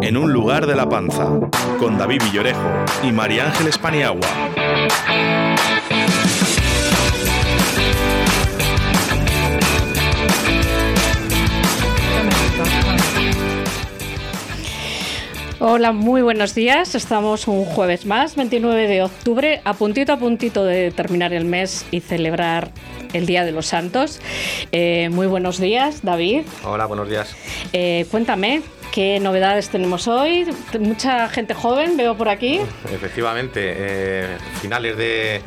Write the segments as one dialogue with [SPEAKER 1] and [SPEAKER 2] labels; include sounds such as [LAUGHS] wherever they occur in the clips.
[SPEAKER 1] En un lugar de la panza, con David Villorejo y María Ángeles Paniagua.
[SPEAKER 2] Hola, muy buenos días. Estamos un jueves más, 29 de octubre, a puntito a puntito de terminar el mes y celebrar el Día de los Santos. Eh, muy buenos días, David.
[SPEAKER 3] Hola, buenos días.
[SPEAKER 2] Eh, cuéntame, ¿qué novedades tenemos hoy? Mucha gente joven, veo por aquí.
[SPEAKER 3] Efectivamente, eh, finales de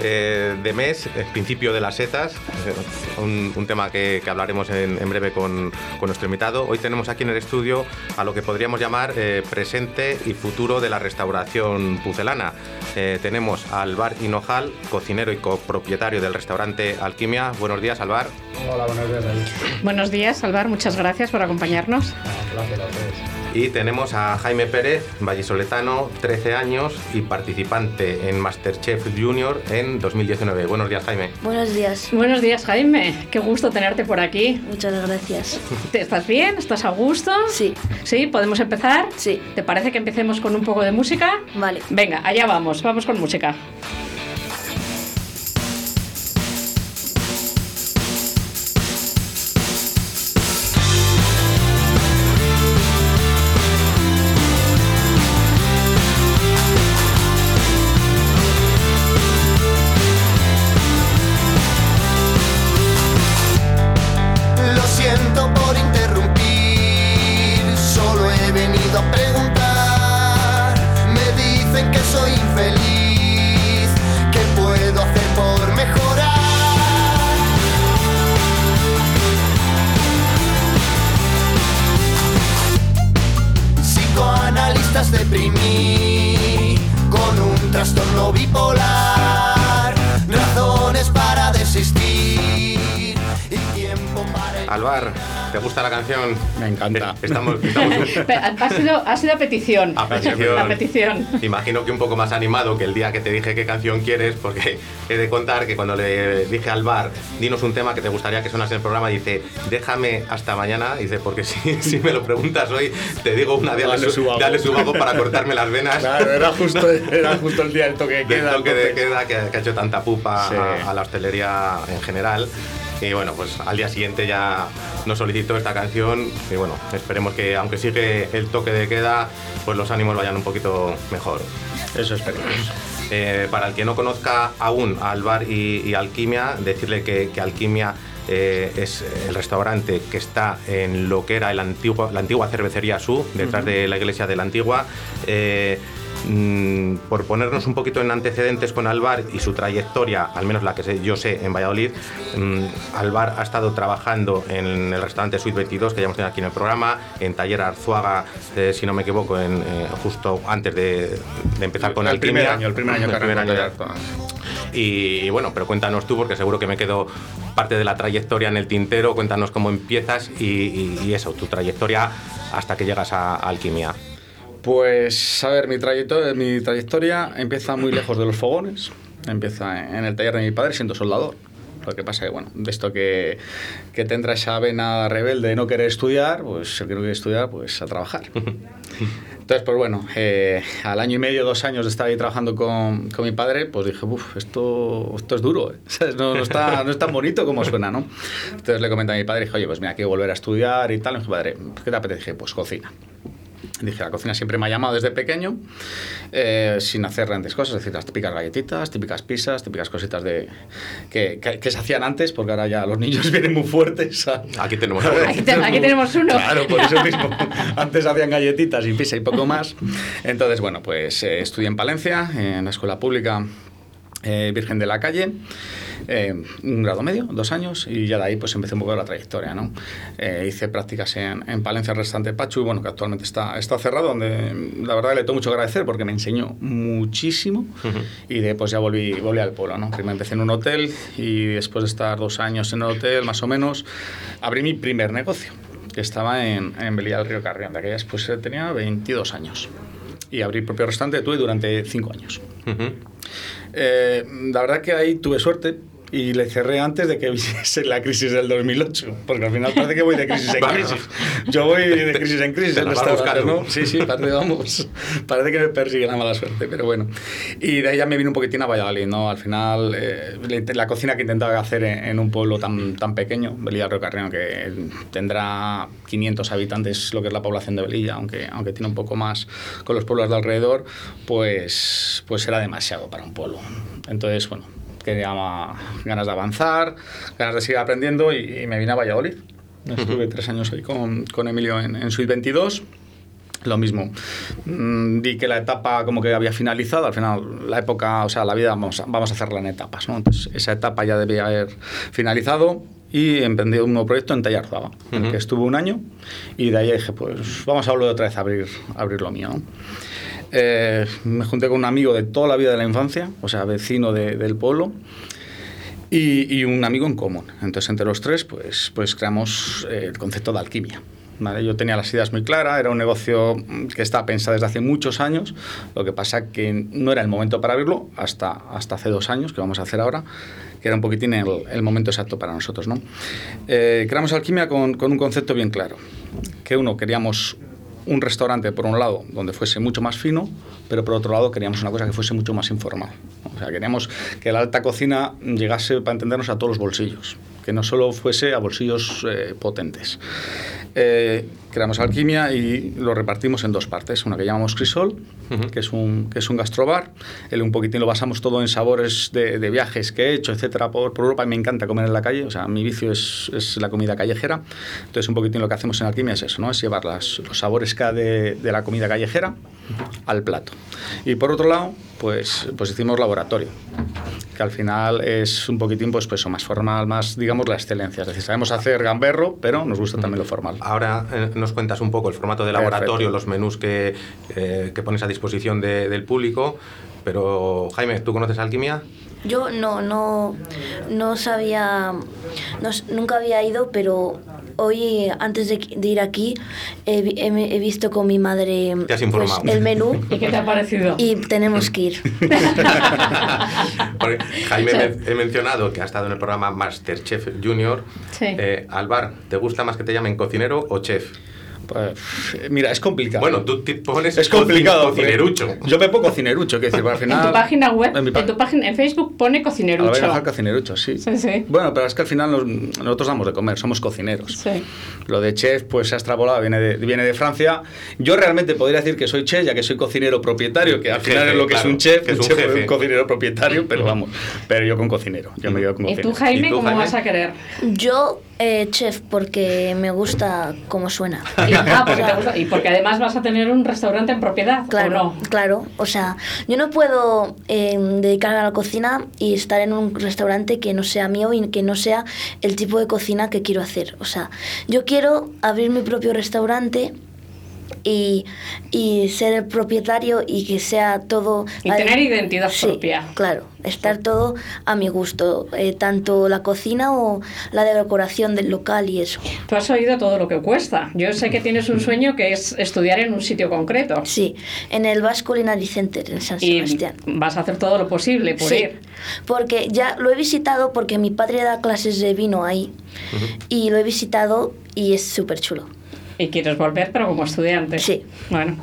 [SPEAKER 3] eh, de mes, el principio de las setas, eh, un, tema que, hablaremos en, breve con, nuestro invitado. Hoy tenemos aquí en el estudio a lo que podríamos llamar eh, presente y futuro de la restauración pucelana. tenemos a Alvar Hinojal, cocinero y copropietario del restaurante Alquimia. Buenos días, Alvar.
[SPEAKER 4] Hola, buenos días,
[SPEAKER 2] Buenos días, Alvar. Muchas gracias por acompañarnos.
[SPEAKER 3] a y tenemos a Jaime Pérez, vallisoletano, 13 años y participante en Masterchef Junior en 2019. Buenos días, Jaime.
[SPEAKER 5] Buenos días.
[SPEAKER 2] Buenos días, Jaime. Qué gusto tenerte por aquí.
[SPEAKER 5] Muchas gracias. [LAUGHS]
[SPEAKER 2] ¿Estás bien? ¿Estás a gusto?
[SPEAKER 5] Sí.
[SPEAKER 2] ¿Sí? ¿Podemos empezar?
[SPEAKER 5] Sí.
[SPEAKER 2] ¿Te parece que empecemos con un poco de música?
[SPEAKER 5] Vale.
[SPEAKER 2] Venga, allá vamos. Vamos con música.
[SPEAKER 3] ¿Te gusta la canción?
[SPEAKER 4] Me encanta.
[SPEAKER 3] Estamos, [LAUGHS]
[SPEAKER 2] ha, sido, ha sido a petición.
[SPEAKER 3] A petición.
[SPEAKER 2] A petición.
[SPEAKER 3] Imagino que un poco más animado que el día que te dije qué canción quieres, porque he de contar que cuando le dije al bar, dinos un tema que te gustaría que sonase en el programa, dice, déjame hasta mañana. Dice, porque si, [LAUGHS] si me lo preguntas hoy, te digo una día dale, su, dale para cortarme las venas.
[SPEAKER 4] Claro, era justo, era justo el día del toque de queda.
[SPEAKER 3] El toque de queda que, ha hecho tanta pupa a la hostelería en general. Y bueno, pues al día siguiente ya nos solicitó esta canción y bueno, esperemos que aunque sigue el toque de queda, pues los ánimos vayan un poquito mejor.
[SPEAKER 4] Eso esperemos.
[SPEAKER 3] Eh, para el que no conozca aún al bar y, Alquimia, decirle que, Alquimia eh, es el restaurante que está en lo que era el antiguo, la antigua cervecería Su, detrás de la iglesia de la antigua. Eh, Mm, por ponernos un poquito en antecedentes con Alvar y su trayectoria, al menos la que yo sé en Valladolid, mm, Alvar ha estado trabajando en el restaurante Suite 22, que ya hemos tenido aquí en el programa, en Taller Arzuaga, eh, si no me equivoco, en, eh, justo antes de, empezar con
[SPEAKER 4] el
[SPEAKER 3] Alquimia.
[SPEAKER 4] Primer año, el primer año, el primer año
[SPEAKER 3] y, bueno, pero cuéntanos tú, porque seguro que me quedo parte de la trayectoria en el tintero, cuéntanos cómo empiezas y, eso, tu trayectoria hasta que llegas a Alquimia.
[SPEAKER 4] Pues, a ver, mi trayectoria, mi trayectoria empieza muy lejos de los fogones. Empieza en el taller de mi padre siendo soldador. Lo que pasa es que, bueno, de esto que, que te entra esa vena rebelde de no querer estudiar, pues el que no quiere estudiar, pues a trabajar. [LAUGHS] Entonces, pues bueno, eh, al año y medio, dos años de estar ahí trabajando con, con mi padre, pues dije, uff, esto, esto es duro, ¿eh? [LAUGHS] no, no, está, no es tan bonito como suena, ¿no? Entonces le comenté a mi padre, dije, oye, pues mira, quiero volver a estudiar y tal. Y dije, padre, ¿qué te apetece? Dije, pues cocina. Dije, la cocina siempre me ha llamado desde pequeño, eh, sin hacer grandes cosas, es decir, las típicas galletitas, típicas pizzas, típicas cositas de que, que, se hacían antes, porque ahora ya los niños [LAUGHS] vienen muy fuertes.
[SPEAKER 3] Aquí tenemos
[SPEAKER 2] uno. [LAUGHS] Aquí, tenemos uno.
[SPEAKER 4] Claro, por eso mismo. antes hacían galletitas y pizza y poco más. Entonces, bueno, pues eh, estudié en Palencia, en la escuela pública eh, Virgen de la Calle. Eh, un grado medio, dos años, y ya de ahí pues empecé un poco la trayectoria. ¿no? Eh, hice prácticas en, en Palencia, el restaurante Pachu, bueno, que actualmente está, está cerrado, donde la verdad le tengo mucho que agradecer porque me enseñó muchísimo y después ya volví, volví al pueblo. ¿no? Primero empecé en un hotel y después de estar dos años en el hotel, más o menos, abrí mi primer negocio, que estaba en, en Belía del Río Carrión. De aquellas pues tenía 22 años y abrí el propio restaurante tuve durante cinco años. Eh, la verdad que ahí tuve suerte y le cerré antes de que [LAUGHS] viniese la crisis del 2008, porque al final parece que voy de crisis en crisis. Yo voy de crisis en crisis en restaurantes, ¿no? Sí, sí, parece, vamos, parece que me persigue la mala suerte, pero bueno. Y de ahí ya me vino un poquitín a Valladolid, ¿no? Al final, eh, la cocina que intentaba hacer en, un pueblo tan, tan pequeño, Belilla Carrión, que tendrá 500 habitantes, lo que es la población de Belilla, aunque, aunque tiene un poco más con los pueblos de alrededor, pues, pues era demasiado para un pueblo. Entonces, bueno, tenía ganas de avanzar, ganas de seguir aprendiendo y, me vine a Valladolid. Estuve tres años ahí con, con Emilio en, en Suite 22 lo mismo. Mm, di que la etapa como que había finalizado, al final la época, o sea, la vida vamos a, vamos a hacerla en etapas, ¿no? Entonces esa etapa ya debía haber finalizado y emprendí un nuevo proyecto en Tallarzaba, en el que estuve un año y de ahí dije, pues vamos a volver otra vez a abrir, abrir lo mío, eh, me junté con un amigo de toda la vida de la infancia, o sea, vecino del pueblo, y, un amigo en común. Entonces, entre los tres, pues, pues creamos eh, el concepto de alquimia. Yo tenía las ideas muy claras, era un negocio que estaba pensado desde hace muchos años, lo que pasa que no era el momento para abrirlo hasta, hasta hace dos años, que vamos a hacer ahora, que era un poquitín el, el momento exacto para nosotros. ¿no? Eh, creamos alquimia con, con un concepto bien claro, que uno, queríamos un restaurante, por un lado, donde fuese mucho más fino, pero por otro lado queríamos una cosa que fuese mucho más informal. O sea, queríamos que la alta cocina llegase, para entendernos, a todos los bolsillos, que no solo fuese a bolsillos eh, potentes. Eh, creamos Alquimia y lo repartimos en dos partes. Una que llamamos Crisol, que, es un, que es un gastrobar. El un poquitín lo basamos todo en sabores de, viajes que he hecho, etcétera, por, por, Europa y me encanta comer en la calle. O sea, mi vicio es, es, la comida callejera. Entonces, un poquitín lo que hacemos en Alquimia es eso, ¿no? Es llevar las, los sabores de, de la comida callejera al plato. Y por otro lado, pues, pues hicimos laboratorio, que al final es un poquitín pues, pues más formal, más, digamos, la excelencia. Es decir, sabemos hacer gamberro, pero nos gusta también lo formal.
[SPEAKER 3] Ahora eh, nos cuentas un poco el formato de laboratorio, los menús que, eh, que, pones a disposición del público, pero Jaime, ¿tú conoces Alquimia?
[SPEAKER 5] Yo no, no, no sabía, nunca había ido, pero hoy, antes de, ir aquí, he, visto con mi madre
[SPEAKER 3] pues,
[SPEAKER 5] el menú. [LAUGHS]
[SPEAKER 2] ¿Y qué te ha parecido?
[SPEAKER 5] Y tenemos que ir. [LAUGHS]
[SPEAKER 3] Jaime, he mencionado que ha estado en el programa Masterchef Junior. Sí. Eh, Alvar, ¿te gusta más que te llamen cocinero o chef?
[SPEAKER 4] Pues, mira, es complicado.
[SPEAKER 3] Bueno, tú te pones
[SPEAKER 4] es complicado,
[SPEAKER 3] cocinerucho.
[SPEAKER 4] Yo me pongo cocinerucho, que decir, al final...
[SPEAKER 2] En tu página web, en, tu página, en Facebook pone cocinerucho.
[SPEAKER 4] A dejar cocinerucho, sí.
[SPEAKER 2] sí, sí.
[SPEAKER 4] Bueno, pero es que al final nosotros damos de comer, somos cocineros.
[SPEAKER 2] Sí.
[SPEAKER 4] Lo de chef, pues se ha extrapolado, viene de, viene de Francia. Yo realmente podría decir que soy chef, ya que soy cocinero propietario, que al final es lo que es un chef, que es un, chef, jefe. un cocinero propietario, pero vamos, pero yo con cocinero, yo me quedo con cocinero.
[SPEAKER 2] ¿Y tú, Jaime, cómo vas a querer?
[SPEAKER 5] Yo eh, chef, porque me gusta cómo suena.
[SPEAKER 2] Y, ah, porque te gusta, y porque además vas a tener un restaurante en propiedad.
[SPEAKER 5] Claro,
[SPEAKER 2] ¿o no?
[SPEAKER 5] claro. O sea, yo no puedo eh, dedicarme a la cocina y estar en un restaurante que no sea mío y que no sea el tipo de cocina que quiero hacer. O sea, yo quiero abrir mi propio restaurante y, y, ser el propietario y que sea todo...
[SPEAKER 2] Y tener identidad
[SPEAKER 5] sí,
[SPEAKER 2] propia.
[SPEAKER 5] Claro, estar todo a mi gusto, eh, tanto la cocina o la decoración del local y eso.
[SPEAKER 2] Tú has oído todo lo que cuesta. Yo sé que tienes un sueño que es estudiar en un sitio concreto.
[SPEAKER 5] Sí, en el Basque Culinary Center en San Sebastián.
[SPEAKER 2] Y vas a hacer todo lo posible por sí,
[SPEAKER 5] porque ya lo he visitado porque mi padre da clases de vino ahí y lo he visitado y es súper chulo.
[SPEAKER 2] Y quieres volver, pero como estudiante.
[SPEAKER 5] Sí.
[SPEAKER 2] Bueno,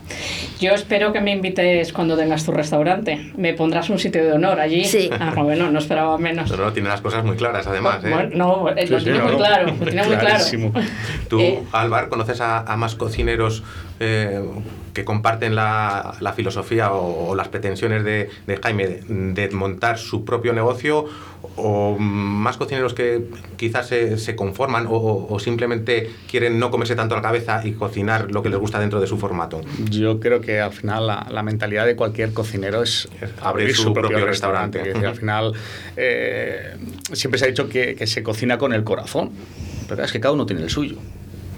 [SPEAKER 2] yo espero que me invites cuando tengas tu restaurante. Me pondrás un sitio de honor allí.
[SPEAKER 5] Sí.
[SPEAKER 2] Ah, bueno, no esperaba menos.
[SPEAKER 3] Pero no, tiene las cosas muy claras, además. ¿eh?
[SPEAKER 2] no, eh, lo tiene muy claro. Lo tiene muy [LAUGHS] claro.
[SPEAKER 3] Tú, eh, Álvaro, conoces a, más cocineros eh, que comparten la, la filosofía o, las pretensiones de, de Jaime de, de montar su propio negocio o más cocineros que quizás se, se conforman o, o, simplemente quieren no comerse tanto la cabeza y cocinar lo que les gusta dentro de su formato?
[SPEAKER 4] Yo creo que al final la, la mentalidad de cualquier cocinero es abrir, su, propio, restaurante. restaurante. al final eh, siempre se ha dicho que, que se cocina con el corazón, pero es que cada uno tiene el suyo.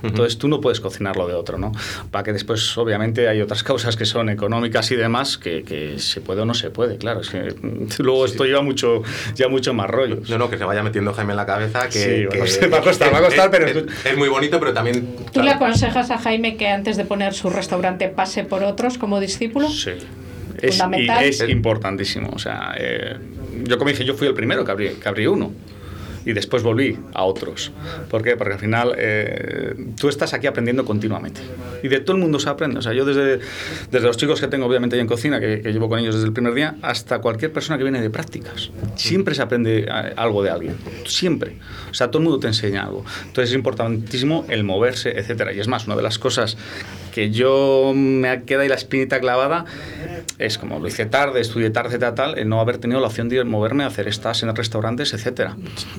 [SPEAKER 4] Entonces tú no puedes cocinarlo de otro, ¿no? Para que después, obviamente, hay otras [LAUGHS] causas que son económicas y demás, que, que se puede o no se puede, claro. Es que [LAUGHS] luego esto lleva mucho, ya mucho más rollo.
[SPEAKER 3] No, no, que se vaya metiendo Jaime en la cabeza, que,
[SPEAKER 4] que [LAUGHS] va a costar, va a costar, pero...
[SPEAKER 3] Es, muy bonito, pero también...
[SPEAKER 2] ¿Tú le aconsejas a Jaime que antes de poner su restaurante pase por otros como discípulo?
[SPEAKER 4] Sí. Es, es, importantísimo. O sea, eh, yo como dije, yo fui el primero que abrí, que abrí uno. Y después volví a otros. ¿Por qué? Porque al final eh, tú estás aquí aprendiendo continuamente. Y de todo el mundo se aprende. O sea, yo desde, desde los chicos que tengo obviamente ahí en cocina, que, que llevo con ellos desde el primer día, hasta cualquier persona que viene de prácticas. Siempre se aprende eh, algo de alguien. Siempre. O sea, todo el mundo te enseña algo. Entonces es importantísimo el moverse, etcétera. Y es más, una de las cosas que yo me queda ahí la espinita clavada es como lo hice tarde, estudié tarde, etcétera, tal, el no haber tenido la opción de moverme a hacer estas en restaurantes, etcétera.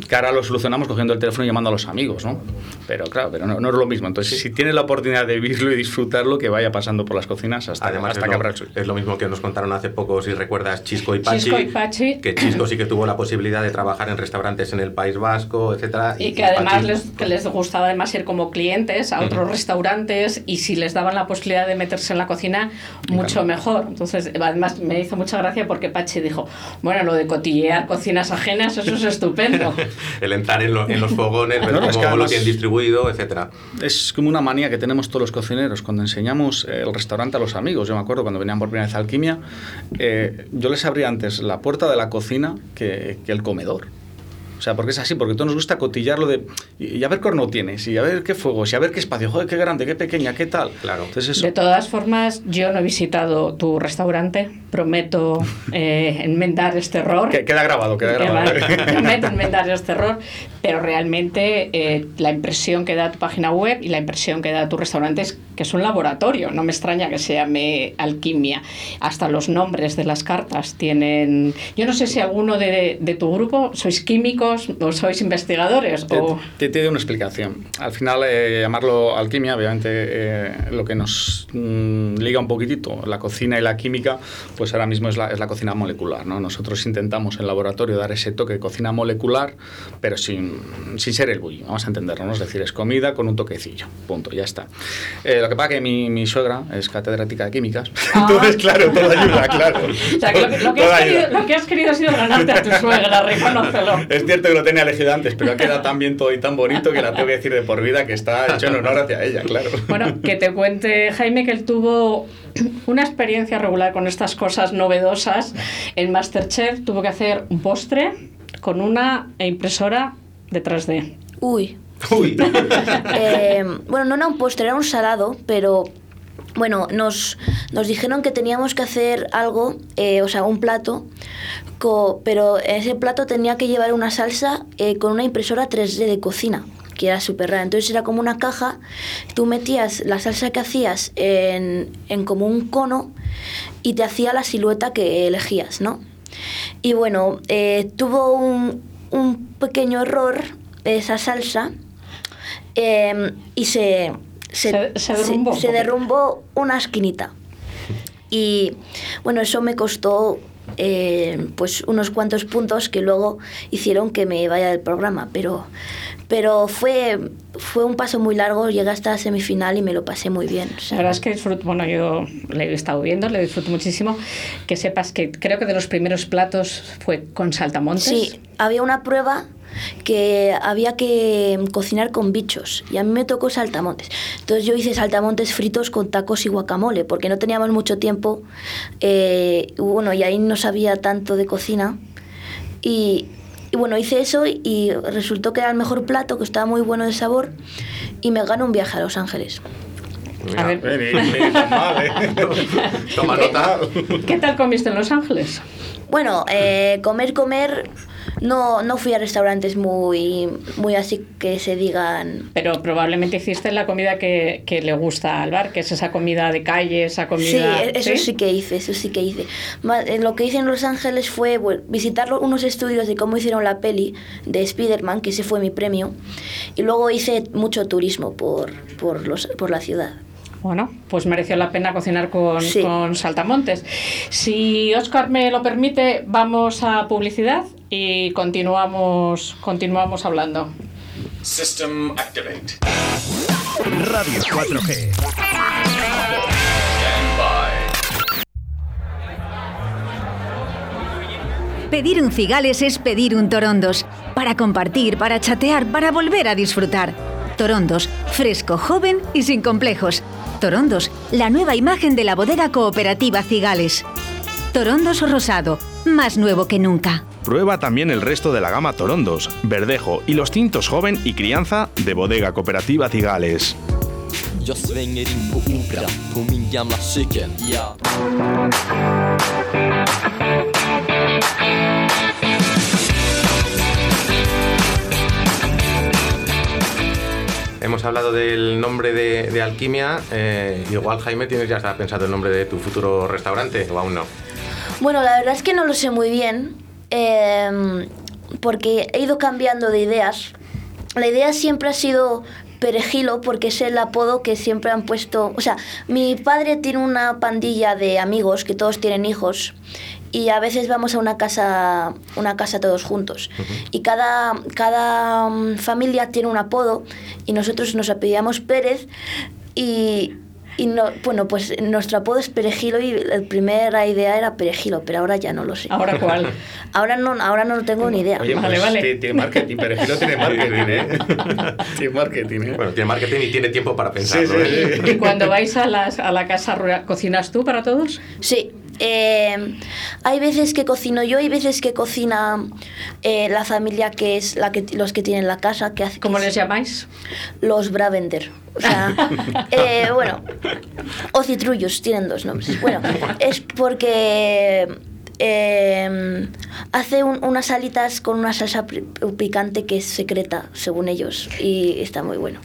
[SPEAKER 4] Que ahora lo solucionamos cogiendo el teléfono y llamando a los amigos, ¿no? Pero claro, pero no, no es lo mismo. Entonces, si tienes la oportunidad de vivirlo y disfrutarlo, que vaya pasando por las cocinas hasta,
[SPEAKER 3] Además,
[SPEAKER 4] hasta
[SPEAKER 3] es,
[SPEAKER 4] que abra
[SPEAKER 3] lo,
[SPEAKER 4] el suyo.
[SPEAKER 3] es lo mismo que nos contaron hace poco, si recuerdas, Chisco y Pachi.
[SPEAKER 2] Chisco y Pachi.
[SPEAKER 3] Que Chisco sí que tuvo la posibilidad de trabajar en restaurantes en el País Vasco, etcétera.
[SPEAKER 2] Y que además
[SPEAKER 3] Pachi-
[SPEAKER 2] les, que les gustaba además ir como clientes a otros restaurantes y si les daban la posibilidad de meterse en la cocina, mucho mejor. Entonces, además me hizo mucha gracia porque Pachi dijo, bueno, lo de cotillear cocinas ajenas, eso es estupendo. [LAUGHS]
[SPEAKER 3] el entrar en, lo- en los fogones, ver
[SPEAKER 4] No,
[SPEAKER 3] cómo
[SPEAKER 4] es que
[SPEAKER 3] lo tienen distribuido, etcétera.
[SPEAKER 4] Es como una manía que tenemos todos los cocineros. Cuando enseñamos eh, el restaurante a los amigos, yo me acuerdo cuando venían por primera vez a Alquimia, eh, yo les abría antes la puerta de la cocina que, que el comedor. O sea, porque es así, porque a todos nos gusta cotillarlo de. Y, a ver qué horno tienes, y a ver qué fuegos, y a ver qué espacio, joder, qué grande, qué pequeña, qué tal.
[SPEAKER 3] Claro.
[SPEAKER 4] Entonces, eso.
[SPEAKER 2] De todas formas, yo no he visitado tu restaurante, prometo [LAUGHS] eh, enmendar este error.
[SPEAKER 4] que- queda grabado, queda grabado. [LAUGHS]
[SPEAKER 2] Prometo enmendar este error, pero realmente eh, la impresión que da tu página web y la impresión que da tu restaurante es que es un laboratorio. No me extraña que se llame alquimia. Hasta los nombres de las cartas tienen. Yo no sé si alguno de, de tu grupo sois químicos o sois investigadores.
[SPEAKER 4] Te,
[SPEAKER 2] O...
[SPEAKER 4] te- te doy una explicación. Al final, eh, llamarlo alquimia, obviamente, eh, lo que nos mm, liga un poquitito, la cocina y la química, pues ahora mismo es la, es la cocina molecular. ¿no? Nosotros intentamos en el laboratorio dar ese toque de cocina molecular, pero sin, sin ser el bully, vamos a entenderlo. ¿no? Es decir, es comida con un toquecillo. Punto, ya está. Eh, lo que pasa que mi, mi suegra es catedrática de químicas, [LAUGHS]
[SPEAKER 2] Ah.
[SPEAKER 4] entonces, claro, todo ayuda, claro. [LAUGHS]
[SPEAKER 2] O sea, que lo, que- lo que has querido, lo que has querido ha sido ganarte a tu suegra, reconócelo.
[SPEAKER 4] Es cierto que lo tenía elegido antes, pero ha quedado tan bien todo y tan bonito que la tengo que decir de por vida que está hecho en honor hacia ella, claro.
[SPEAKER 2] Bueno, que te cuente Jaime que él tuvo una experiencia regular con estas cosas novedosas. En Masterchef tuvo que hacer un postre con una impresora de 3D.
[SPEAKER 5] Uy.
[SPEAKER 3] Uy, [LAUGHS]
[SPEAKER 5] Eh, bueno, no era un postre, era un salado, pero bueno, nos, nos dijeron que teníamos que hacer algo, eh, o sea, un plato, pero ese plato tenía que llevar una salsa eh, con una impresora 3D de cocina que era súper rara. Entonces era como una caja, tú metías la salsa que hacías en, en como un cono y te hacía la silueta que elegías, ¿no? Y bueno, eh, tuvo un, un pequeño error esa salsa eh, y se,
[SPEAKER 2] Se- se derrumbó un
[SPEAKER 5] se derrumbó una esquinita. Y bueno, eso me costó eh, pues unos cuantos puntos que luego hicieron que me vaya del programa, pero, pero fue, fue un paso muy largo, llegué hasta la semifinal y me lo pasé muy bien. o
[SPEAKER 2] La
[SPEAKER 5] sea,
[SPEAKER 2] verdad es que disfruto, bueno, yo le he estado viendo, le disfruto muchísimo. Que sepas que creo que de los primeros platos fue con saltamontes.
[SPEAKER 5] Sí, había una prueba que había que cocinar con bichos y a mí me tocó saltamontes. Entonces yo hice saltamontes fritos con tacos y guacamole porque no teníamos mucho tiempo eh, y bueno, y ahí no sabía tanto de cocina y, y bueno, hice eso y, y resultó que era el mejor plato, que estaba muy bueno de sabor y me ganó un viaje a Los Ángeles.
[SPEAKER 2] A ver,
[SPEAKER 4] mal, ¿eh? [LAUGHS]
[SPEAKER 3] toma nota.
[SPEAKER 2] ¿qué tal comiste en Los Ángeles?
[SPEAKER 5] Bueno, eh, comer, comer, no, no fui a restaurantes muy, muy así que se digan
[SPEAKER 2] Pero probablemente hiciste la comida que, que le gusta al bar, que es esa comida de calle, esa comida...
[SPEAKER 5] Sí, e-, eso sí que hice, eso sí que hice. Eh, Lo que hice en Los Ángeles fue bueno, visitar unos estudios de cómo hicieron la peli de Spider-Man, que ese fue mi premio, y luego hice mucho turismo por, por, los, por la ciudad.
[SPEAKER 2] Bueno, pues mereció la pena cocinar con,
[SPEAKER 5] Sí.
[SPEAKER 2] con saltamontes. Si Oscar me lo permite, vamos a publicidad y continuamos, continuamos hablando.
[SPEAKER 6] System activate.
[SPEAKER 7] Radio 4G.
[SPEAKER 6] Stand by.
[SPEAKER 8] Pedir un cigales es pedir un torondos. Para compartir, para chatear, para volver a disfrutar. Torondos, fresco, joven y sin complejos. Torondos, la nueva imagen de la bodega cooperativa Cigales. Torondos rosado, más nuevo que nunca.
[SPEAKER 1] Prueba también el resto de la gama Torondos, Verdejo y los tintos joven y crianza de Bodega Cooperativa Cigales.
[SPEAKER 9] Jag svänger in på Opera på min gamla cykel, ja.
[SPEAKER 3] Hemos hablado del nombre de, Alquimia. eh, igual, Jaime, tienes ya pensado el nombre de tu futuro restaurante o aún no.
[SPEAKER 5] Bueno, la verdad es que no lo sé muy bien, eh, porque he ido cambiando de ideas. La idea siempre ha sido Perejilo, porque es el apodo que siempre han puesto. O sea, mi padre tiene una pandilla de amigos que todos tienen hijos. Y a veces vamos a una casa, una casa todos juntos. Y cada, cada mm, familia tiene un apodo y nosotros nos apellidamos Pérez y, y no, bueno, pues nuestro apodo es Perejilo y la primera idea era Perejilo, pero ahora ya no lo sé.
[SPEAKER 2] ¿Ahora cuál? [LAUGHS]
[SPEAKER 5] Ahora no, ahora no tengo ni idea.
[SPEAKER 4] Oye,
[SPEAKER 2] Vale,
[SPEAKER 4] pues
[SPEAKER 2] vale.
[SPEAKER 4] Tiene, tiene marketing, Perejilo tiene [LAUGHS] marketing, ¿eh? [LAUGHS] tiene marketing, ¿eh?
[SPEAKER 3] Bueno, tiene marketing y tiene tiempo para
[SPEAKER 4] sí,
[SPEAKER 3] pensarlo.
[SPEAKER 4] sí,
[SPEAKER 3] ¿eh?
[SPEAKER 4] sí.
[SPEAKER 2] ¿Y cuando vais a, las- a la casa rural, cocinas tú para todos?
[SPEAKER 5] Sí. Eh, hay veces que cocino yo, hay veces que cocina eh, la familia que es la que los que tienen la casa, que hace
[SPEAKER 2] ¿Cómo
[SPEAKER 5] que
[SPEAKER 2] les
[SPEAKER 5] es-
[SPEAKER 2] llamáis?
[SPEAKER 5] los Bravender. O sea, [LAUGHS] eh, bueno, o citrullos, tienen dos nombres. Bueno, es porque eh, hace un- unas alitas con una salsa pi- picante que es secreta, según ellos, y está muy bueno.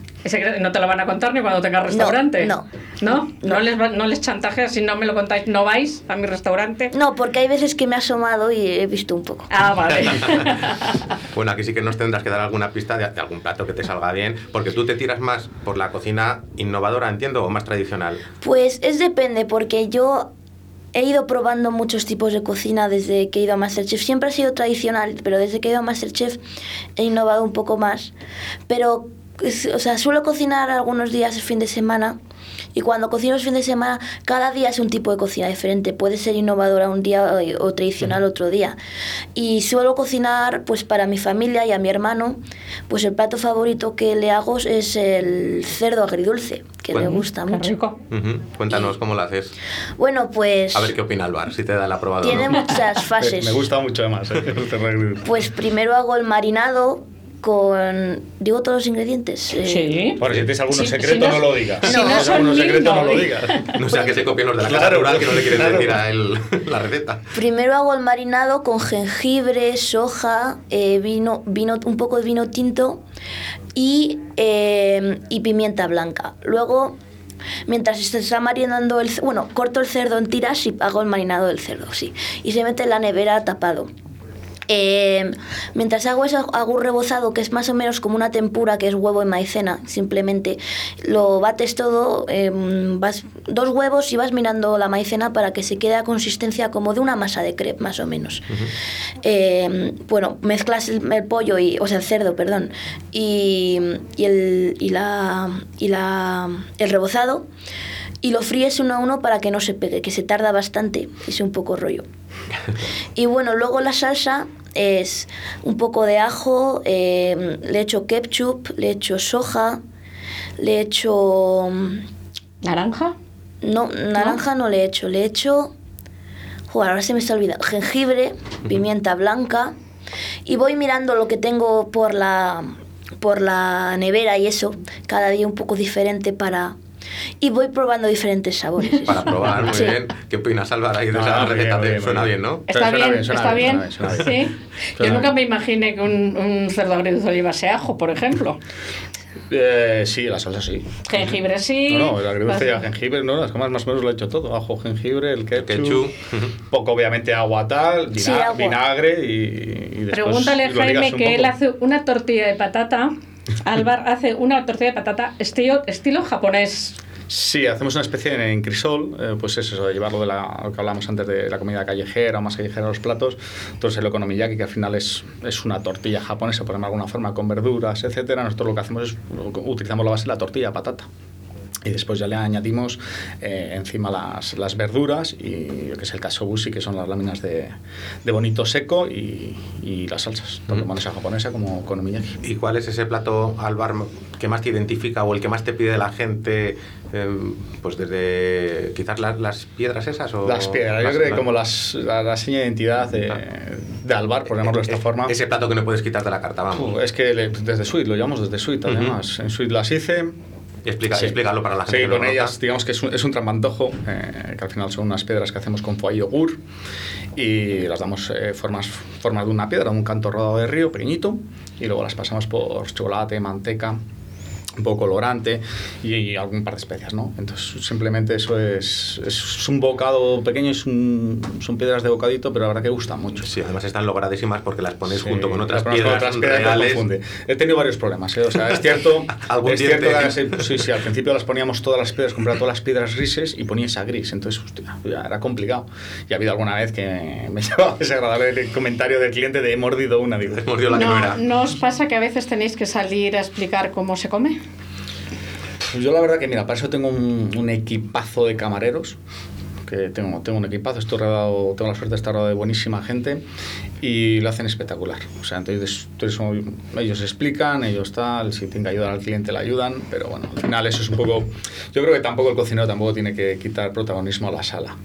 [SPEAKER 2] No te lo van a contar ni cuando tengas restaurante.
[SPEAKER 5] no.
[SPEAKER 2] ¿No? ¿No,
[SPEAKER 5] No.
[SPEAKER 2] les, no les chantajeas si no me lo contáis? ¿No vais a mi restaurante?
[SPEAKER 5] No, porque hay veces que me he asomado y he visto un poco.
[SPEAKER 2] Ah, vale. [LAUGHS]
[SPEAKER 3] Bueno, aquí sí que nos tendrás que dar alguna pista de, de algún plato que te salga bien, porque tú te tiras más por la cocina innovadora, entiendo, o más tradicional.
[SPEAKER 5] Pues es depende, porque yo he ido probando muchos tipos de cocina desde que he ido a Masterchef. Siempre ha sido tradicional, pero desde que he ido a Masterchef he innovado un poco más. Pero, o sea, suelo cocinar algunos días el fin de semana. Y cuando cocino el fin de semana, cada día es un tipo de cocina diferente. Puede ser innovadora un día o- o tradicional otro día. Y suelo cocinar pues para mi familia y a mi hermano. Pues el plato favorito que le hago es el cerdo agridulce, que le
[SPEAKER 3] Bueno,
[SPEAKER 5] gusta
[SPEAKER 2] Qué
[SPEAKER 5] mucho.
[SPEAKER 2] rico.
[SPEAKER 3] Ujú. Cuéntanos cómo lo haces.
[SPEAKER 5] Bueno, pues
[SPEAKER 3] A ver qué opina Alvar, si te da el aprobado. o
[SPEAKER 5] tiene
[SPEAKER 3] no.
[SPEAKER 5] muchas [LAUGHS] fases.
[SPEAKER 4] me gusta mucho además, ¿eh? [LAUGHS] El terreno.
[SPEAKER 5] Pues primero hago el marinado con... ¿Digo todos los ingredientes? Eh,
[SPEAKER 2] Sí.
[SPEAKER 4] Bueno, si tienes alguno
[SPEAKER 2] Si-
[SPEAKER 4] secreto,
[SPEAKER 2] si no-
[SPEAKER 4] no, lo digas.
[SPEAKER 2] si no
[SPEAKER 4] tienes
[SPEAKER 2] son
[SPEAKER 4] alguno
[SPEAKER 2] mil,
[SPEAKER 4] secreto,
[SPEAKER 2] no
[SPEAKER 4] no lo
[SPEAKER 2] digas. [LAUGHS]
[SPEAKER 3] No sea que se copien los de la casa
[SPEAKER 4] Claro,
[SPEAKER 3] rural que no le quieren
[SPEAKER 4] claro.
[SPEAKER 3] decir a él [LAUGHS] la receta.
[SPEAKER 5] Primero hago el marinado con jengibre, soja, eh, vino, vino, un poco de vino tinto y, eh, y pimienta blanca. Luego, mientras se está marinando el... Bueno, corto el cerdo en tiras y hago el marinado del cerdo, sí. Y se mete en la nevera tapado. Eh, mientras hago eso, hago un rebozado que es más o menos como una tempura, que es huevo y maicena, simplemente lo bates todo, eh, vas dos huevos y vas mirando la maicena para que se quede a consistencia como de una masa de crepe, más o menos. Eh, bueno, mezclas el, el pollo, y, o sea, el cerdo, perdón, y, y el, y la, y la, el rebozado y lo fríes uno a uno para que no se pegue, que se tarda bastante, es un poco rollo. [LAUGHS] Y bueno, luego la salsa es un poco de ajo, eh, le echo ketchup, le echo soja, le echo...
[SPEAKER 2] ¿Naranja?
[SPEAKER 5] No, naranja no, le echo, le echo... Joder, ahora se me está olvidando. Jengibre, pimienta blanca. Y voy mirando lo que tengo por la, por la nevera y eso, cada día un poco diferente para... Y voy probando diferentes sabores. [LAUGHS]
[SPEAKER 3] Para probar, muy
[SPEAKER 5] Sí.
[SPEAKER 3] bien. ¿Qué opinas, Álvaro, ahí de
[SPEAKER 4] Ah,
[SPEAKER 3] esa
[SPEAKER 4] muy
[SPEAKER 3] receta?
[SPEAKER 4] bien,
[SPEAKER 3] suena bien. ¿no?
[SPEAKER 2] ¿Está
[SPEAKER 4] Suena
[SPEAKER 2] bien? ¿Está
[SPEAKER 4] bien,
[SPEAKER 2] bien?
[SPEAKER 4] suena bien, suena
[SPEAKER 2] Sí.
[SPEAKER 4] bien.
[SPEAKER 2] Yo nunca me imaginé que un, un cerdo agridulce llevase ajo, por ejemplo.
[SPEAKER 4] Eh, sí, la salsa sí.
[SPEAKER 2] Jengibre sí.
[SPEAKER 4] No, no, el agridulce y jengibre, no, las comas más o menos lo he hecho todo. Ajo, jengibre, el ketchup,
[SPEAKER 3] Ketchup.
[SPEAKER 4] poco obviamente agua tal, vina-
[SPEAKER 5] Sí, agua.
[SPEAKER 4] vinagre y, y después
[SPEAKER 2] Pregúntale, Jaime, que él hace una tortilla de patata. Álvar hace una tortilla de patata estilo, estilo japonés.
[SPEAKER 4] Sí, hacemos una especie en, crisol, eh, pues es eso, llevarlo de la, lo que hablamos antes de la comida callejera o más callejera los platos. Entonces el okonomiyaki, que al final es, es una tortilla japonesa, por alguna forma, con verduras, etcétera. Nosotros lo que hacemos es, utilizamos la base de la tortilla patata. Y después ya le añadimos eh, encima las, las verduras y lo que es el bushi que son las láminas de, de bonito seco y, y las salsas, tanto mm. japonesa como con omiyaki.
[SPEAKER 3] ¿Y cuál es ese plato al bar que más te identifica o el que más te pide la gente? Eh, pues desde quizás las, las, piedras esas o...
[SPEAKER 4] Las piedras, yo creo que como las, la, la, seña de identidad de, de Albar, por llamarlo de esta forma.
[SPEAKER 3] Ese plato que no puedes quitar de la carta, vamos.
[SPEAKER 4] es que desde Suite, lo llamamos desde Suite, además. En Suite las hice,
[SPEAKER 3] Explica, Explícalo para la gente.
[SPEAKER 4] Sí, con ellas, digamos que es un, es un trampantojo, eh, que al final son unas piedras que hacemos con foie yogur y las damos eh, formas, formas de una piedra, un canto rodado de río pequeñito y luego las pasamos por chocolate, manteca un poco colorante y, algún par de especias, ¿no? Entonces, simplemente eso es, es un bocado pequeño, es un, son piedras de bocadito, pero la verdad que gusta mucho.
[SPEAKER 3] Sí, además están logradísimas porque las pones junto con otras piedras, otras piedras reales.
[SPEAKER 4] He tenido varios problemas, ¿eh? O sea, es cierto, [LAUGHS] es cierto que, sí, sí, al principio las poníamos todas las piedras, compraba todas las piedras grises y ponía esa gris, entonces, hostia, ya era complicado. Y ha habido alguna vez que me [LAUGHS] llevaba desagradable el comentario del cliente de he mordido una, digo.
[SPEAKER 3] Mordió la que no era.
[SPEAKER 2] ¿No os pasa que a veces tenéis que salir a explicar cómo se come?
[SPEAKER 4] Pues yo la verdad que, mira, para eso tengo un, equipazo de camareros que tengo, tengo un equipazo, estoy tengo la suerte de estar rodeado de buenísima gente y lo hacen espectacular. O sea, entonces, ellos explican, ellos tal, si tienen que ayudar al cliente le ayudan, pero bueno, al final eso es un poco... Yo creo que tampoco el cocinero tampoco tiene que quitar protagonismo a la sala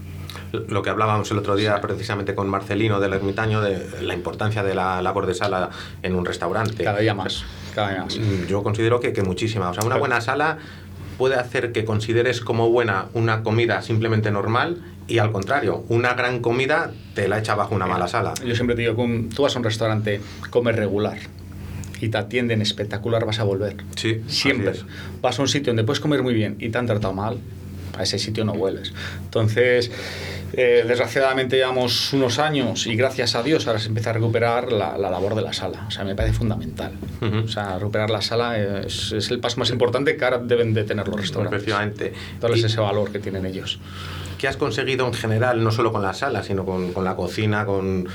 [SPEAKER 3] lo que hablábamos el otro día precisamente con Marcelino del Ermitaño de la importancia de la labor de sala en un restaurante.
[SPEAKER 4] Cada día más.
[SPEAKER 3] Mm, yo considero que, que muchísima. O sea, una buena sala puede hacer que consideres como buena una comida simplemente normal y al contrario, una gran comida te la echa bajo una mala sala.
[SPEAKER 4] Yo siempre digo que tú vas a un restaurante, comes regular y te atienden espectacular, vas a volver.
[SPEAKER 3] Sí,
[SPEAKER 4] siempre. Vas a un sitio donde puedes comer muy bien y te han tratado mal, a ese sitio no vuelves. Entonces, eh, desgraciadamente llevamos unos años y gracias a Dios ahora se empieza a recuperar la, labor de la sala. O sea, me parece fundamental. O sea, recuperar la sala es, el paso más importante que ahora deben de tener los restaurantes.
[SPEAKER 3] Efectivamente.
[SPEAKER 4] Darles ese valor que tienen ellos.
[SPEAKER 3] ¿Qué has conseguido en general, no solo con la sala, sino con, con, la cocina, con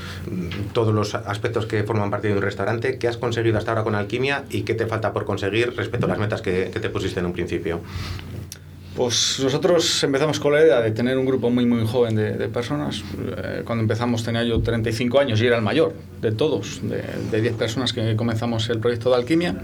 [SPEAKER 3] todos los aspectos que forman parte de un restaurante? ¿Qué has conseguido hasta ahora con Alquimia y qué te falta por conseguir respecto a las metas que, que te pusiste en un principio?
[SPEAKER 4] Pues nosotros empezamos con la idea de tener un grupo muy, muy joven de, personas. Eh, cuando empezamos tenía yo 35 años y era el mayor de todos, de, 10 personas que comenzamos el proyecto de alquimia.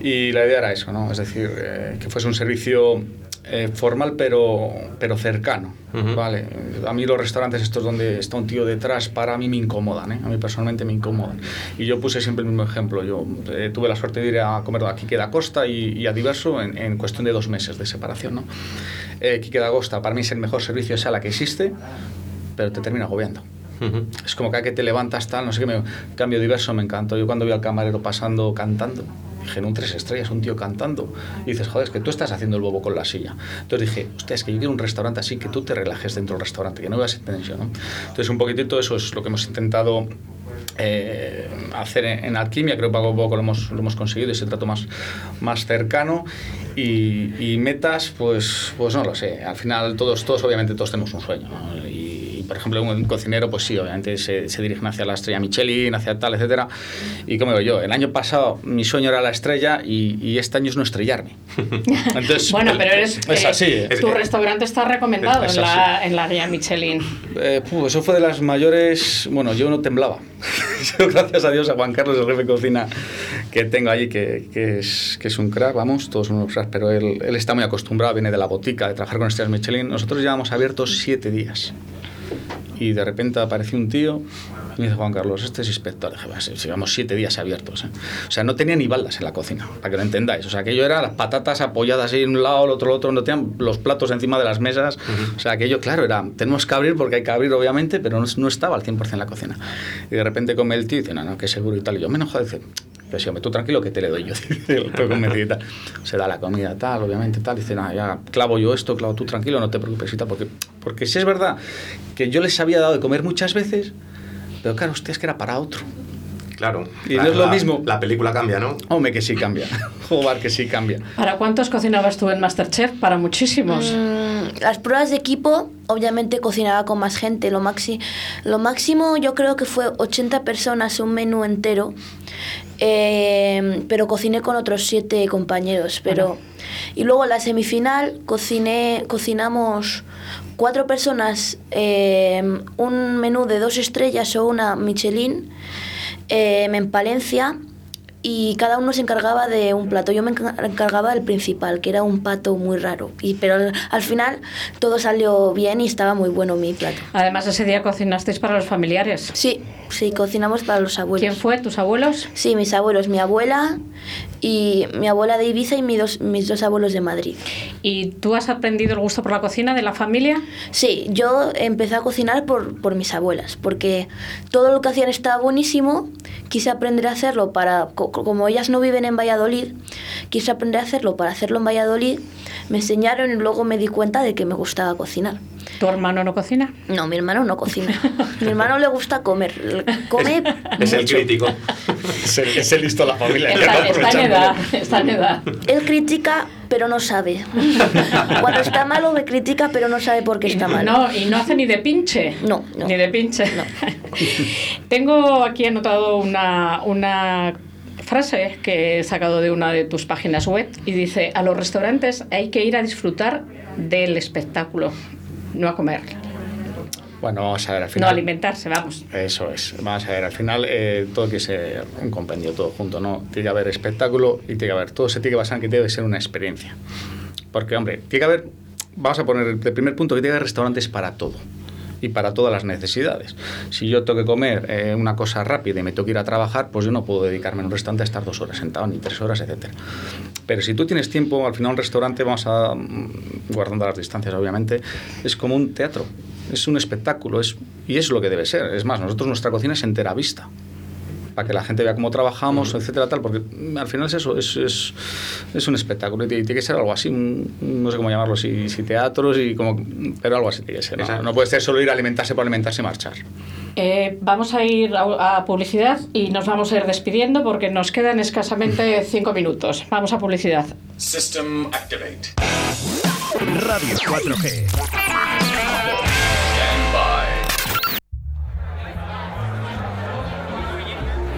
[SPEAKER 4] Y la idea era eso, ¿no? Es decir, eh, que fuese un servicio eh, formal pero, pero cercano. ¿vale? A mí los restaurantes estos donde está un tío detrás, para mí me incomodan, ¿eh? a mí personalmente me incomodan. Y yo puse siempre el mismo ejemplo. Yo eh, tuve la suerte de ir a comer aquí queda Costa y, y a Diverso en, en, cuestión de dos meses de separación. ¿no? Quique da Costa para mí es el mejor servicio de sala que existe, pero te termina agobiando. Es como que, que te levantas tal, no sé qué, me, cambio diverso me encantó. Yo cuando vi al camarero pasando cantando, Dije, en un tres estrellas, un tío cantando. Y dices, joder, es que tú estás haciendo el bobo con la silla. Entonces dije, hostia, es que yo quiero un restaurante así, que tú te relajes dentro del restaurante, que no veas tensión. ¿no? Entonces, un poquitito eso es lo que hemos intentado eh, hacer en, alquimia, creo que poco a poco lo hemos, lo hemos conseguido, ese trato más, más cercano. Y, y, metas, pues, pues no lo sé. Al final, todos, todos obviamente, todos tenemos un sueño. Y, por ejemplo, un cocinero, pues sí, obviamente se, se dirigen hacia la estrella Michelin, hacia tal, etcétera. Y como digo yo, el año pasado mi sueño era la estrella y, y este año es no estrellarme. [LAUGHS]
[SPEAKER 2] Entonces, bueno, pero eres, es así. Eh, tu restaurante está recomendado en, la, en la guía Michelin.
[SPEAKER 4] Eh, eso fue de las mayores. Bueno, yo no temblaba. [LAUGHS] gracias a Dios, a Juan Carlos, el jefe de cocina que tengo allí, que, que, es, que es un crack, vamos, todos son unos cracks, pero él, él está muy acostumbrado, viene de la botica, de trabajar con estrellas Michelin. Nosotros llevamos abiertos siete días y de repente apareció un tío y me dice Juan Carlos, este es inspector. Dije, llevamos siete días abiertos. ¿eh? O sea, no tenía ni baldas en la cocina, para que lo entendáis. O sea, aquello era las patatas apoyadas ahí en un lado, el otro, el otro, no tenían los platos encima de las mesas. O sea, aquello, claro, era, tenemos que abrir porque hay que abrir, obviamente, pero no, no estaba al 100% en la cocina. Y de repente come el tío y dice, no, no, que seguro y tal. Y yo, menos joder, dice, yo tú tranquilo que te le doy yo. [LAUGHS] Se da la comida tal, obviamente tal. Dice, nada, ya clavo yo esto, clavo tú tranquilo, no te preocupes, porque, porque si es verdad que yo les había dado de comer muchas veces, pero claro, hostia, es que era para otro
[SPEAKER 3] Claro.
[SPEAKER 4] Y no es lo mismo.
[SPEAKER 3] La película cambia, ¿no?
[SPEAKER 4] Hombre, que sí cambia. [LAUGHS] Jugar que sí cambia.
[SPEAKER 2] ¿Para cuántos cocinabas tú en Masterchef? Para muchísimos.
[SPEAKER 5] Mm, las pruebas de equipo, obviamente cocinaba con más gente. Lo, maxi lo máximo yo creo que fue 80 personas, un menú entero. Eh, pero cociné con otros siete compañeros. Pero... Y luego en la semifinal cociné, cocinamos cuatro personas eh, un menú de dos estrellas o una Michelin eh, en Palencia y cada uno se encargaba de un plato. Yo me encargaba del principal, que era un pato muy raro. Y, pero al, al, final todo salió bien y estaba muy bueno mi plato.
[SPEAKER 2] Además, ese día cocinasteis para los familiares.
[SPEAKER 5] Sí, sí, cocinamos para los abuelos.
[SPEAKER 2] ¿Quién fue? ¿Tus abuelos?
[SPEAKER 5] Sí, mis abuelos. Mi abuela y mi abuela de Ibiza y mis dos, mis dos abuelos de Madrid.
[SPEAKER 2] ¿Y tú has aprendido el gusto por la cocina de la familia?
[SPEAKER 5] Sí, yo empecé a cocinar por, por mis abuelas, porque todo lo que hacían estaba buenísimo. Quise aprender a hacerlo para como ellas no viven en Valladolid, quise aprender a hacerlo para hacerlo en Valladolid, me enseñaron y luego me di cuenta de que me gustaba cocinar.
[SPEAKER 2] ¿Tu hermano no cocina?
[SPEAKER 5] No, mi hermano no cocina. [LAUGHS] mi hermano le gusta comer. Come
[SPEAKER 3] es el crítico.
[SPEAKER 4] es, el, es el listo de la familia.
[SPEAKER 2] Está, está, en edad, está en edad.
[SPEAKER 5] Él critica, pero no sabe. Cuando está malo me critica, pero no sabe por qué está mal.
[SPEAKER 2] No, y no hace ni de pinche.
[SPEAKER 5] No, no.
[SPEAKER 2] Ni de pinche.
[SPEAKER 5] No. [LAUGHS]
[SPEAKER 2] Tengo aquí anotado una, una frase que he sacado de una de tus páginas web y dice, a los restaurantes hay que ir a disfrutar del espectáculo, no a comer.
[SPEAKER 4] Bueno, vamos a ver, al final...
[SPEAKER 2] No alimentarse, vamos.
[SPEAKER 4] Eso es. Vamos a ver, al final eh, todo tiene que ser un compendio, todo junto, ¿no? Tiene que haber espectáculo y tiene que haber... Todo se tiene que basar en que debe ser una experiencia. Porque, hombre, tiene que haber... Vamos a poner el primer punto, que tiene que haber restaurantes para todo y para todas las necesidades. Si yo tengo que comer eh, una cosa rápida y me tengo que ir a trabajar, pues yo no puedo dedicarme en un restaurante a estar dos horas sentado, ni tres horas, etc. Pero si tú tienes tiempo, al final un restaurante, vamos a, guardando las distancias obviamente, es como un teatro, es un espectáculo, es, y es lo que debe ser. Es más, nosotros nuestra cocina es entera vista para que la gente vea cómo trabajamos, etcétera, tal, porque al final es eso, es, es, es un espectáculo y tiene que ser algo así, no sé cómo llamarlo, si, si teatros, y como, pero algo así tiene que ser. ¿no? no puede ser solo ir a alimentarse por alimentarse y marchar.
[SPEAKER 2] Eh, vamos a ir a, a, publicidad y nos vamos a ir despidiendo porque nos quedan escasamente [LAUGHS] cinco minutos. Vamos a publicidad.
[SPEAKER 6] System activate.
[SPEAKER 7] Radio 4G.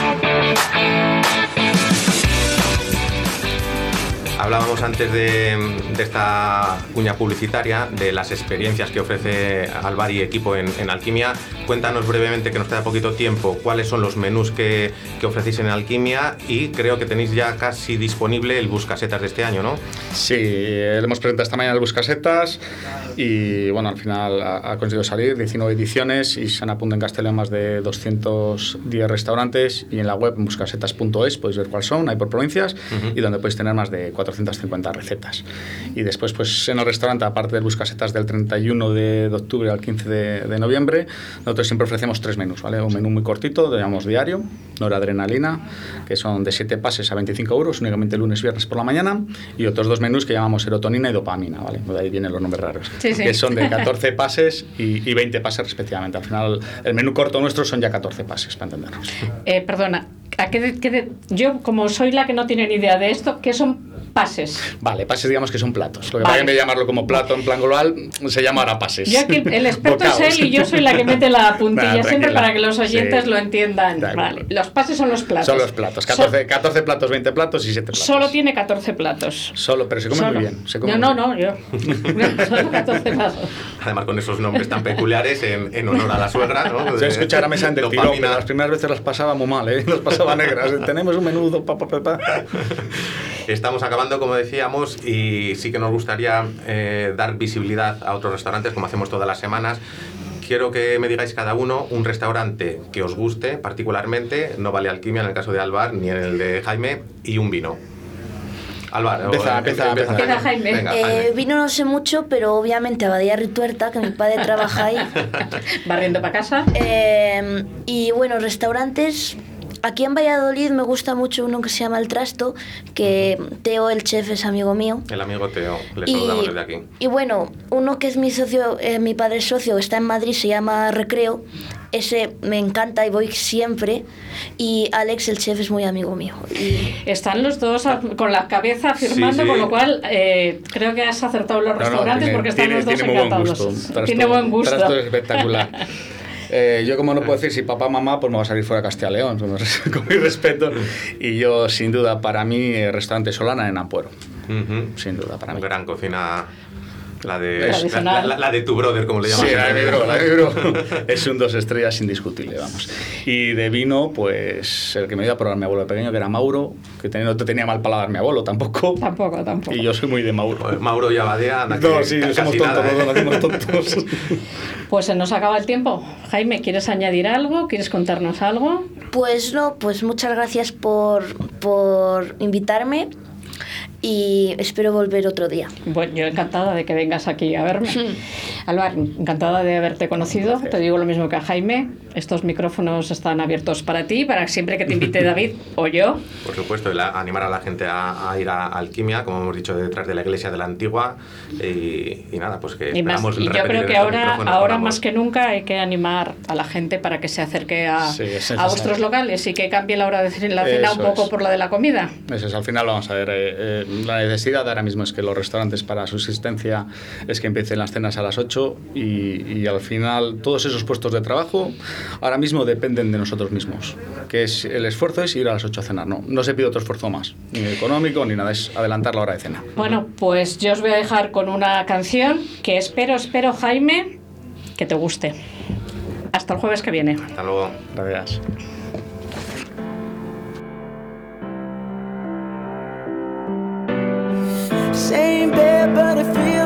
[SPEAKER 9] Thank you.
[SPEAKER 3] Hablábamos antes de, de, esta cuña publicitaria, de las experiencias que ofrece Alvar y equipo en, en, Alquimia. Cuéntanos brevemente, que nos queda poquito tiempo, cuáles son los menús que, que, ofrecéis en Alquimia y creo que tenéis ya casi disponible el Buscasetas de este año, ¿no?
[SPEAKER 4] Sí, le hemos presentado esta mañana el Buscasetas y bueno, al final ha, ha conseguido salir 19 ediciones y se han apuntado en castellano más de 210 restaurantes y en la web buscasetas.es podéis ver cuáles son, hay por provincias uh -huh. y donde podéis tener más de 400 450 recetas. Y después, pues en el restaurante, aparte del buscasetas del 31 de, de octubre al 15 de, de, noviembre, nosotros siempre ofrecemos tres menús, ¿vale? Un menú muy cortito, llamamos diario, noradrenalina, que son de 7 pases a 25 euros, únicamente lunes y viernes por la mañana, y otros dos menús que llamamos serotonina y dopamina, ¿vale? De ahí vienen los nombres raros,
[SPEAKER 2] sí, sí.
[SPEAKER 4] que son de 14 pases y, y, 20 pases respectivamente. Al final, el menú corto nuestro son ya 14 pases, para entendernos.
[SPEAKER 2] Eh, perdona, ¿a qué, qué, yo como soy la que no tiene ni idea de esto, ¿qué son pases.
[SPEAKER 4] Vale, pases digamos que son platos. Lo que vale. pasa es que llamarlo como plato en plan global se llama ahora pases.
[SPEAKER 2] Yo aquí, el experto es él y yo soy la que mete la [LAUGHS] puntilla nah, siempre para que los oyentes sí. lo entiendan. Vale. Los pases son los platos.
[SPEAKER 4] Son los platos. 14, 14, platos, 20 platos y 7 platos.
[SPEAKER 2] Solo tiene 14 platos.
[SPEAKER 4] Solo, pero se come
[SPEAKER 2] Solo.
[SPEAKER 4] muy bien. Se come
[SPEAKER 2] no,
[SPEAKER 4] muy
[SPEAKER 2] no,
[SPEAKER 4] bien.
[SPEAKER 2] no, yo. [LAUGHS] Solo 14 platos.
[SPEAKER 3] Además con esos nombres tan peculiares en, en honor a la suegra, ¿no?
[SPEAKER 4] Se escuchar a mesa en del tirón, pero las primeras veces las pasaba muy mal, ¿eh? Las pasaba negras. Tenemos un menudo, pa, pa, pa, pa.
[SPEAKER 3] Estamos acabando, como decíamos, y sí que nos gustaría eh, dar visibilidad a otros restaurantes, como hacemos todas las semanas, quiero que me digáis cada uno un restaurante que os guste particularmente, no vale alquimia en el caso de Alvar ni en el de Jaime, y un vino. Alvar,
[SPEAKER 4] Empieza, empieza, empieza.
[SPEAKER 2] Empieza Jaime.
[SPEAKER 3] Venga,
[SPEAKER 5] Eh,
[SPEAKER 3] Jaime.
[SPEAKER 5] vino no sé mucho, pero obviamente Abadía Rituerta, que mi padre trabaja ahí. [LAUGHS]
[SPEAKER 2] Barriendo para casa.
[SPEAKER 5] Eh, y bueno, restaurantes. Aquí en Valladolid me gusta mucho uno que se llama El Trasto, que Teo, el chef, es amigo mío.
[SPEAKER 3] El amigo Teo, le
[SPEAKER 5] Y,
[SPEAKER 3] saludamos desde aquí.
[SPEAKER 5] y bueno, uno que es mi socio, eh, mi padre es socio, está en Madrid, se llama Recreo. Ese me encanta y voy siempre. Y Alex, el chef, es muy amigo mío. Y
[SPEAKER 2] Están los dos a- con la cabeza firmando,
[SPEAKER 3] sí.
[SPEAKER 2] con lo cual eh, creo que has acertado los
[SPEAKER 4] No, no,
[SPEAKER 2] restaurantes
[SPEAKER 4] tiene-
[SPEAKER 2] porque están
[SPEAKER 4] tiene-
[SPEAKER 2] los dos
[SPEAKER 4] tiene muy buen
[SPEAKER 2] encantados.
[SPEAKER 4] gusto. Trasto-
[SPEAKER 2] tiene buen gusto.
[SPEAKER 4] trasto espectacular. [LAUGHS] Eh, yo como no puedo decir si papá mamá, pues me va a salir fuera de Castilla León, [LAUGHS] con mi respeto. Y yo, sin duda, para mí, eh, restaurante Solana en Ampuero. Sin duda, para mí.
[SPEAKER 3] Gran cocina, la de, la, la- la de tu brother, como le llaman.
[SPEAKER 4] Sí, la de mi bro, la de mi bro. [LAUGHS] Es un dos estrellas indiscutible, vamos. Y de vino, pues el que me dio a probar mi abuelo de pequeño, que era Mauro, que tenía- no te tenía mal paladar mi abuelo tampoco.
[SPEAKER 2] Tampoco, tampoco.
[SPEAKER 4] Y yo soy muy de Mauro.
[SPEAKER 3] Mauro y Abadea, anda,
[SPEAKER 4] No,
[SPEAKER 3] que
[SPEAKER 4] sí, somos tontos,
[SPEAKER 3] ¿eh?
[SPEAKER 4] nacimos [LAUGHS] tontos.
[SPEAKER 2] Pues se nos acaba el tiempo. Jaime, ¿quieres añadir algo? ¿Quieres contarnos algo?
[SPEAKER 5] pues no, pues muchas gracias por, por invitarme y espero volver otro día.
[SPEAKER 2] Bueno, yo encantada de que vengas aquí a verme. [LAUGHS] Alvar, encantada de haberte conocido. Te digo lo mismo que a Jaime. Estos micrófonos están abiertos para ti, para siempre que te invite [LAUGHS] David o yo.
[SPEAKER 3] Por supuesto, la- animar a la gente a, a ir a Alquimia, como hemos dicho, detrás de la iglesia de la Antigua. Y, y nada, pues que
[SPEAKER 2] Y, más-
[SPEAKER 3] esperamos
[SPEAKER 2] y yo creo que ahora, ahora más que nunca hay que animar a la gente para que se acerque a,
[SPEAKER 4] Sí, es
[SPEAKER 2] a vuestros locales y que cambie la hora de la cena un poco
[SPEAKER 4] es.
[SPEAKER 2] por la de la comida.
[SPEAKER 4] Eso es, al final vamos a ver, eh, eh, la necesidad ahora mismo es que los restaurantes para subsistencia es que empiecen las cenas a las 8 y, y al final todos esos puestos de trabajo ahora mismo dependen de nosotros mismos, que es el esfuerzo es ir a las 8 a cenar, no, no se pide otro esfuerzo más, ni económico ni nada, es adelantar la hora de cena.
[SPEAKER 2] Bueno, pues yo os voy a dejar con una canción que espero, espero, Jaime, que te guste. Hasta el jueves que viene.
[SPEAKER 3] Hasta luego.
[SPEAKER 4] Gracias.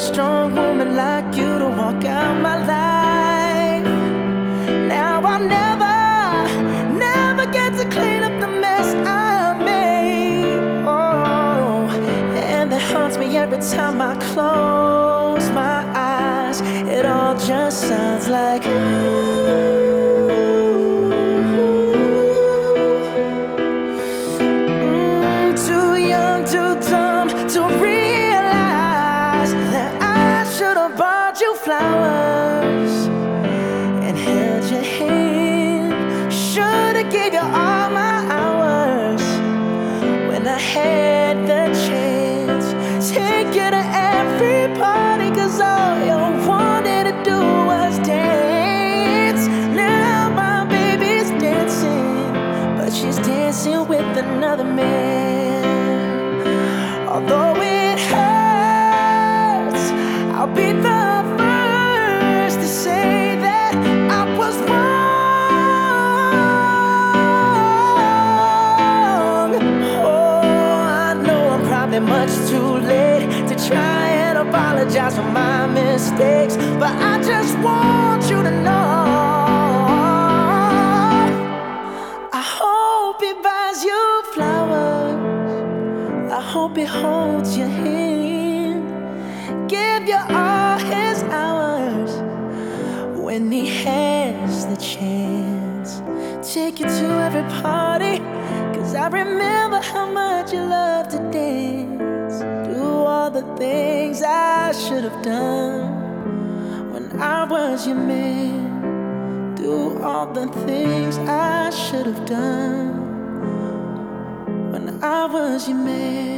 [SPEAKER 10] a strong woman like you to walk out my life. mistakes, but I just want you to know. I hope he buys you flowers. I hope he holds your hand. Give you all his hours when he has the chance. Take you to every party, cause I remember how much you loved to dance. Do all the things I should have done. Man. Do all the things I should have done when I was your man.